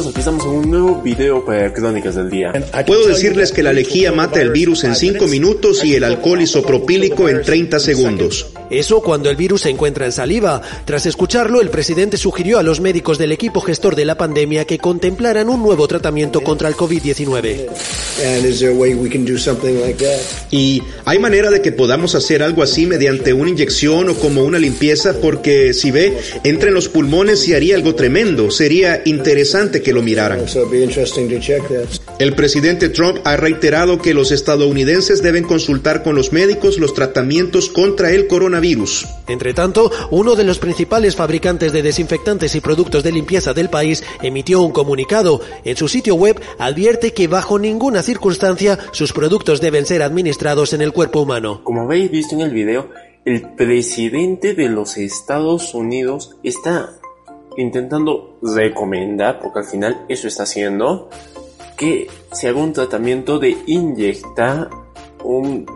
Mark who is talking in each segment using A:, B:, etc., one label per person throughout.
A: amigos, aquí estamos en un nuevo video para Crónicas del Día.
B: Puedo decirles que la lejía mata el virus en 5 minutos y el alcohol isopropílico en 30 segundos.
C: Eso cuando el virus se encuentra en saliva. Tras escucharlo, el presidente sugirió a los médicos del equipo gestor de la pandemia que contemplaran un nuevo tratamiento contra el COVID-19.
B: Y hay manera de que podamos hacer algo así mediante una inyección o como una limpieza porque si ve, entra en los pulmones y haría algo tremendo. Sería interesante que lo miraran. El presidente Trump ha reiterado que los estadounidenses deben consultar con los médicos los tratamientos contra el coronavirus.
C: Entre tanto, uno de los principales fabricantes de desinfectantes y productos de limpieza del país emitió un comunicado. En su sitio web advierte que bajo ninguna circunstancia sus productos deben ser administrados en el cuerpo humano.
A: Como habéis visto en el video, el presidente de los Estados Unidos está intentando recomendar, porque al final eso está haciendo, que se haga un tratamiento de inyectar un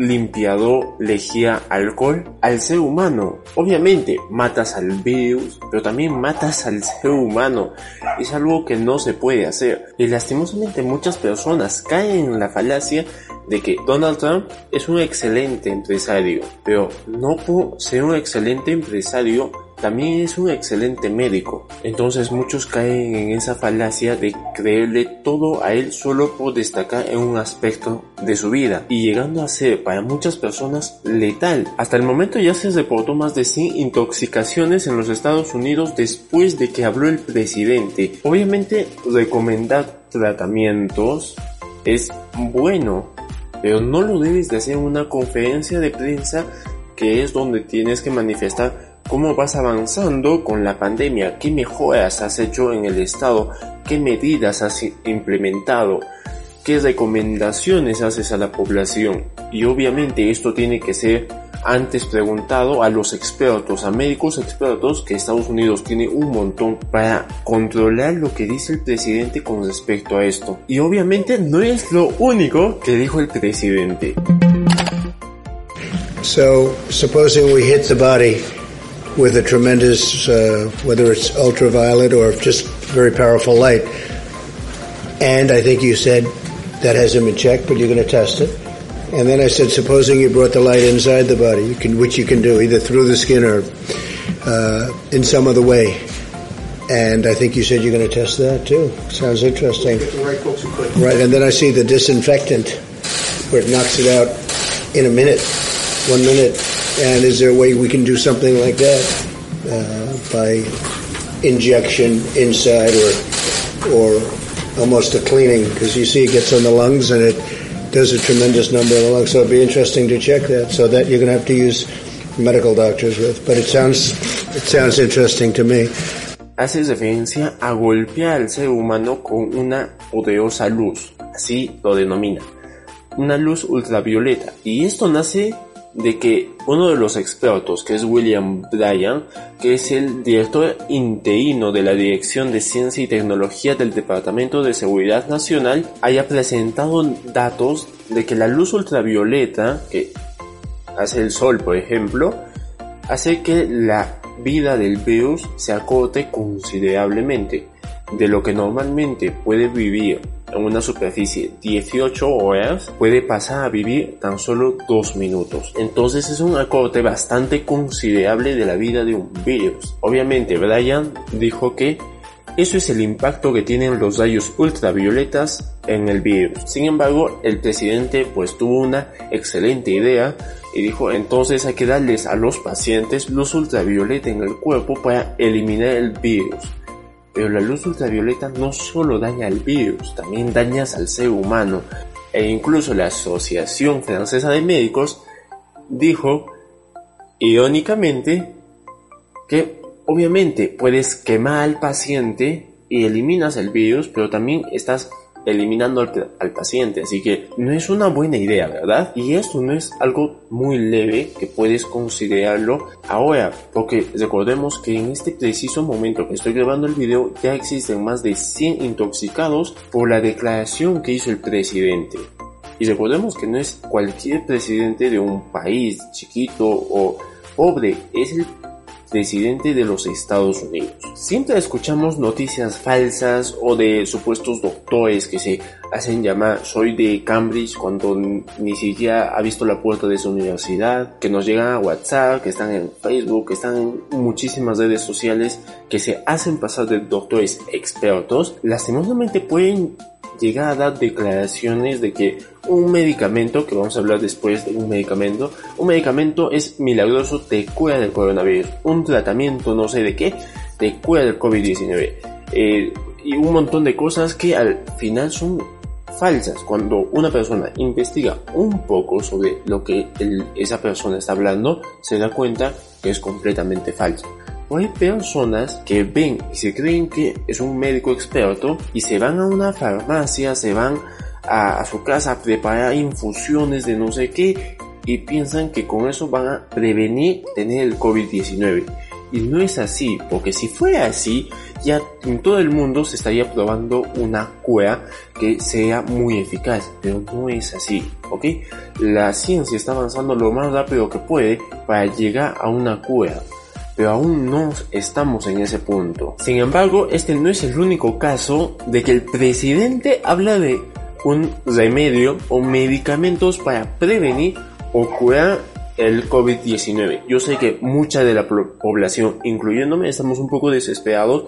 A: limpiador lejía alcohol al ser humano. Obviamente matas al virus, pero también matas al ser humano. Es algo que no se puede hacer. Y lastimosamente muchas personas caen en la falacia de que Donald Trump es un excelente empresario, pero no por ser un excelente empresario también es un excelente médico. Entonces muchos caen en esa falacia de creerle todo a él solo por destacar en un aspecto de su vida y llegando a ser para muchas personas letal. Hasta el momento ya se reportó más de 100 intoxicaciones en los Estados Unidos después de que habló el presidente. Obviamente recomendar tratamientos es bueno, pero no lo debes de hacer en una conferencia de prensa que es donde tienes que manifestar cómo vas avanzando con la pandemia, qué mejoras has hecho en el estado, qué medidas has implementado, qué recomendaciones haces a la población. Y obviamente esto tiene que ser antes preguntado a los expertos, a médicos expertos que Estados Unidos tiene un montón para controlar lo que dice el presidente con respecto a esto. Y obviamente no es lo único que dijo el presidente.
D: So, supposing we hit the body with a tremendous, uh, whether it's ultraviolet or just very powerful light. And I think you said that hasn't been checked, but you're going to test it. And then I said, supposing you brought the light inside the body, you can, which you can do either through the skin or uh, in some other way. And I think you said you're going to test that too. Sounds interesting. Right, Right, and then I see the disinfectant where it knocks it out in a minute, one minute. And is there a way we can do something like that uh, by injection inside or or almost a cleaning? Because you see, it gets on the lungs and it does a tremendous number of the lungs. So it'd be interesting to check that. So that you're going to have to use medical doctors with. But it sounds it sounds interesting to me.
A: Hace referencia a golpear al ser humano con una poderosa luz, así lo denomina, una luz ultravioleta. Y esto nace de que uno de los expertos, que es William Bryan, que es el director interino de la Dirección de Ciencia y Tecnología del Departamento de Seguridad Nacional, haya presentado datos de que la luz ultravioleta, que hace el sol por ejemplo, hace que la vida del virus se acorte considerablemente de lo que normalmente puede vivir en una superficie 18 horas puede pasar a vivir tan solo 2 minutos. Entonces es un acorte bastante considerable de la vida de un virus. Obviamente Brian dijo que eso es el impacto que tienen los rayos ultravioletas en el virus. Sin embargo, el presidente pues tuvo una excelente idea y dijo entonces hay que darles a los pacientes luz ultravioleta en el cuerpo para eliminar el virus. Pero la luz ultravioleta no solo daña al virus, también dañas al ser humano. E incluso la Asociación Francesa de Médicos dijo, irónicamente, que obviamente puedes quemar al paciente y eliminas el virus, pero también estás eliminando al, paciente. Así que no es una buena idea, ¿verdad? Y esto no es algo muy leve que puedes considerarlo ahora, porque recordemos que en este preciso momento que estoy grabando el video ya existen más de 100 intoxicados por la declaración que hizo el presidente. Y recordemos que no es cualquier presidente de un país chiquito o pobre, es el presidente de los Estados Unidos. Siempre escuchamos noticias falsas o de supuestos doctores que se hacen llamar soy de Cambridge cuando ni siquiera ha visto la puerta de su universidad, que nos llegan a WhatsApp, que están en Facebook, que están en muchísimas redes sociales, que se hacen pasar de doctores expertos, lastimosamente pueden llegar a dar declaraciones de que un medicamento, que vamos a hablar después de un medicamento, un medicamento es milagroso, te cura del coronavirus, un tratamiento no sé de qué, te cura del COVID-19. Eh, y un montón de cosas que al final son falsas. Cuando una persona investiga un poco sobre lo que esa persona está hablando, se da cuenta que es completamente falso. Hay personas que ven y se creen que es un médico experto y se van a una farmacia, se van a, a su casa a preparar infusiones de no sé qué y piensan que con eso van a prevenir tener el COVID-19. Y no es así, porque si fuera así, ya en todo el mundo se estaría probando una cura que sea muy eficaz, pero no es así, ¿ok? La ciencia está avanzando lo más rápido que puede para llegar a una cura, pero aún no estamos en ese punto. Sin embargo, este no es el único caso de que el presidente habla de un remedio o medicamentos para prevenir o curar el COVID-19. Yo sé que mucha de la población, incluyéndome, estamos un poco desesperados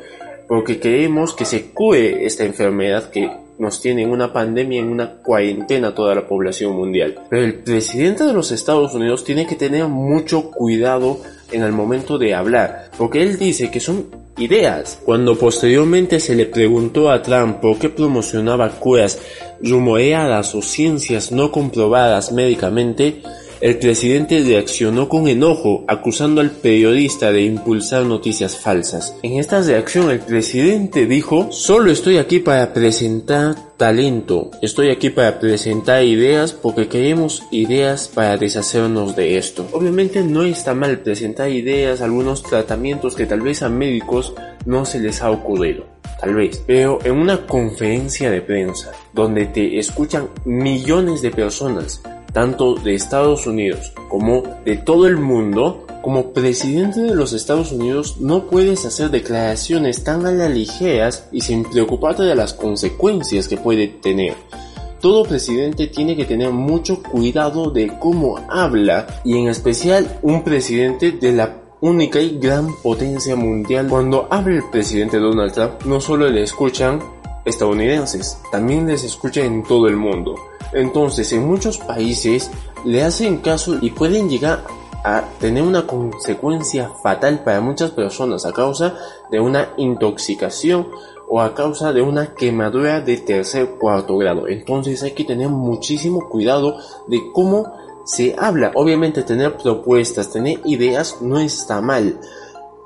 A: porque queremos que se cure esta enfermedad que nos tiene en una pandemia, en una cuarentena toda la población mundial. Pero el presidente de los Estados Unidos tiene que tener mucho cuidado en el momento de hablar, porque él dice que son ideas. Cuando posteriormente se le preguntó a Trump por qué promocionaba curas rumoreadas o ciencias no comprobadas médicamente, el presidente reaccionó con enojo, acusando al periodista de impulsar noticias falsas. En esta reacción el presidente dijo, solo estoy aquí para presentar talento, estoy aquí para presentar ideas porque queremos ideas para deshacernos de esto. Obviamente no está mal presentar ideas, algunos tratamientos que tal vez a médicos no se les ha ocurrido tal vez, pero en una conferencia de prensa donde te escuchan millones de personas, tanto de Estados Unidos como de todo el mundo, como presidente de los Estados Unidos no puedes hacer declaraciones tan a la ligeras y sin preocuparte de las consecuencias que puede tener. Todo presidente tiene que tener mucho cuidado de cómo habla y en especial un presidente de la única y gran potencia mundial. Cuando habla el presidente Donald Trump no solo le escuchan estadounidenses, también les escucha en todo el mundo. Entonces, en muchos países le hacen caso y pueden llegar a tener una consecuencia fatal para muchas personas a causa de una intoxicación o a causa de una quemadura de tercer cuarto grado. Entonces hay que tener muchísimo cuidado de cómo se habla. Obviamente tener propuestas, tener ideas no está mal,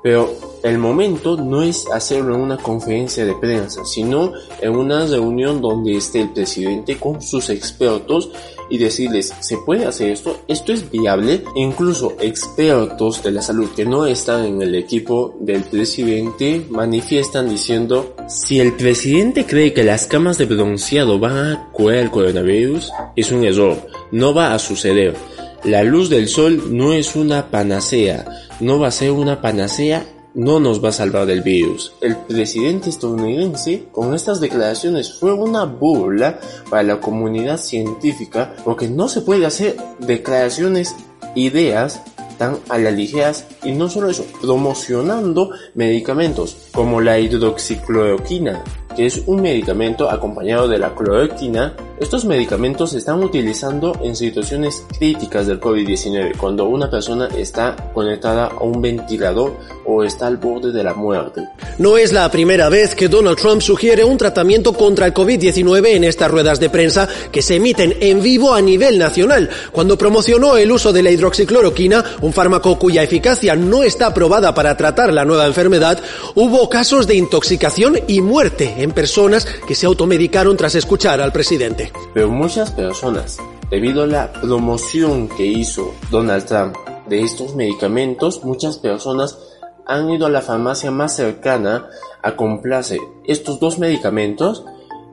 A: pero el momento no es hacerlo en una conferencia de prensa, sino en una reunión donde esté el presidente con sus expertos y decirles, ¿se puede hacer esto? ¿Esto es viable? incluso expertos de la salud que no están en el equipo del presidente manifiestan diciendo, si el presidente cree que las camas de bronceado van a curar el coronavirus, es un error, no va a suceder. La luz del sol no es una panacea, no va a ser una panacea, no nos va a salvar del virus. El presidente estadounidense con estas declaraciones fue una burla para la comunidad científica porque no se puede hacer declaraciones, ideas tan a la ligeras y no solo eso, promocionando medicamentos como la hidroxicloroquina, que es un medicamento acompañado de la cloroquina. Estos medicamentos se están utilizando en situaciones críticas del COVID-19, cuando una persona está conectada a un ventilador o está al borde de la muerte.
C: No es la primera vez que Donald Trump sugiere un tratamiento contra el COVID-19 en estas ruedas de prensa que se emiten en vivo a nivel nacional. Cuando promocionó el uso de la hidroxicloroquina, un fármaco cuya eficacia no está aprobada para tratar la nueva enfermedad, hubo casos de intoxicación y muerte personas que se automedicaron tras escuchar al presidente.
A: Pero muchas personas, debido a la promoción que hizo Donald Trump de estos medicamentos, muchas personas han ido a la farmacia más cercana a comprarse estos dos medicamentos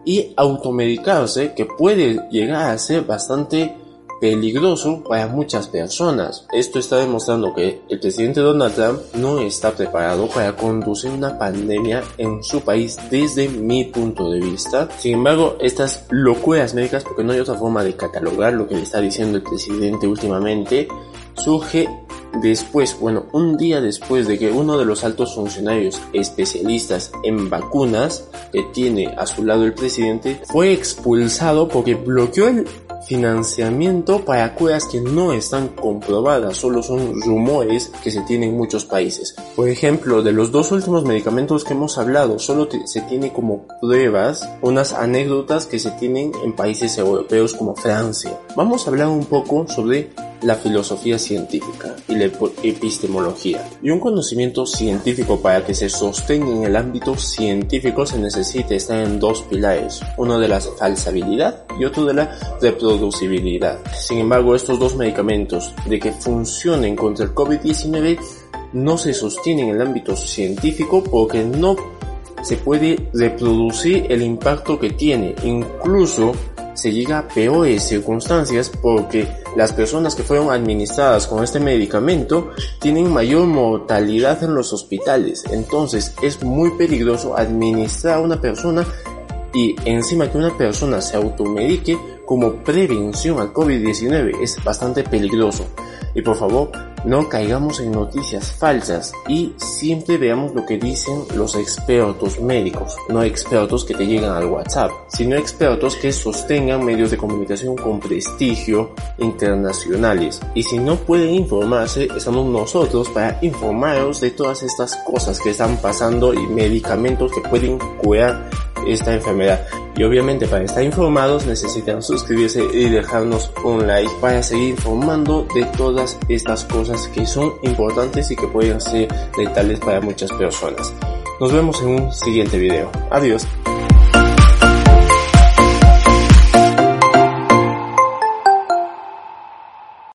A: y automedicarse que puede llegar a ser bastante peligroso para muchas personas. Esto está demostrando que el presidente Donald Trump no está preparado para conducir una pandemia en su país desde mi punto de vista. Sin embargo, estas locuras médicas, porque no hay otra forma de catalogar lo que le está diciendo el presidente últimamente, surge después, bueno, un día después de que uno de los altos funcionarios especialistas en vacunas que tiene a su lado el presidente fue expulsado porque bloqueó el financiamiento para curas que no están comprobadas, solo son rumores que se tienen en muchos países. Por ejemplo, de los dos últimos medicamentos que hemos hablado, solo se tiene como pruebas unas anécdotas que se tienen en países europeos como Francia. Vamos a hablar un poco sobre la filosofía científica y la epistemología. Y un conocimiento científico para que se sostenga en el ámbito científico se necesita estar en dos pilares, uno de la falsabilidad y otro de la reproducibilidad. Sin embargo, estos dos medicamentos de que funcionen contra el COVID-19 no se sostienen en el ámbito científico porque no se puede reproducir el impacto que tiene. Incluso se llega a peores circunstancias porque las personas que fueron administradas con este medicamento tienen mayor mortalidad en los hospitales. Entonces es muy peligroso administrar a una persona y encima que una persona se automedique como prevención al COVID-19 es bastante peligroso. Y por favor, no caigamos en noticias falsas y siempre veamos lo que dicen los expertos médicos, no expertos que te llegan al WhatsApp, sino expertos que sostengan medios de comunicación con prestigio internacionales. Y si no pueden informarse, estamos nosotros para informaros de todas estas cosas que están pasando y medicamentos que pueden curar esta enfermedad. Y obviamente para estar informados necesitan suscribirse y dejarnos un like para seguir informando de todas estas cosas que son importantes y que pueden ser letales para muchas personas. Nos vemos en un siguiente video. Adiós.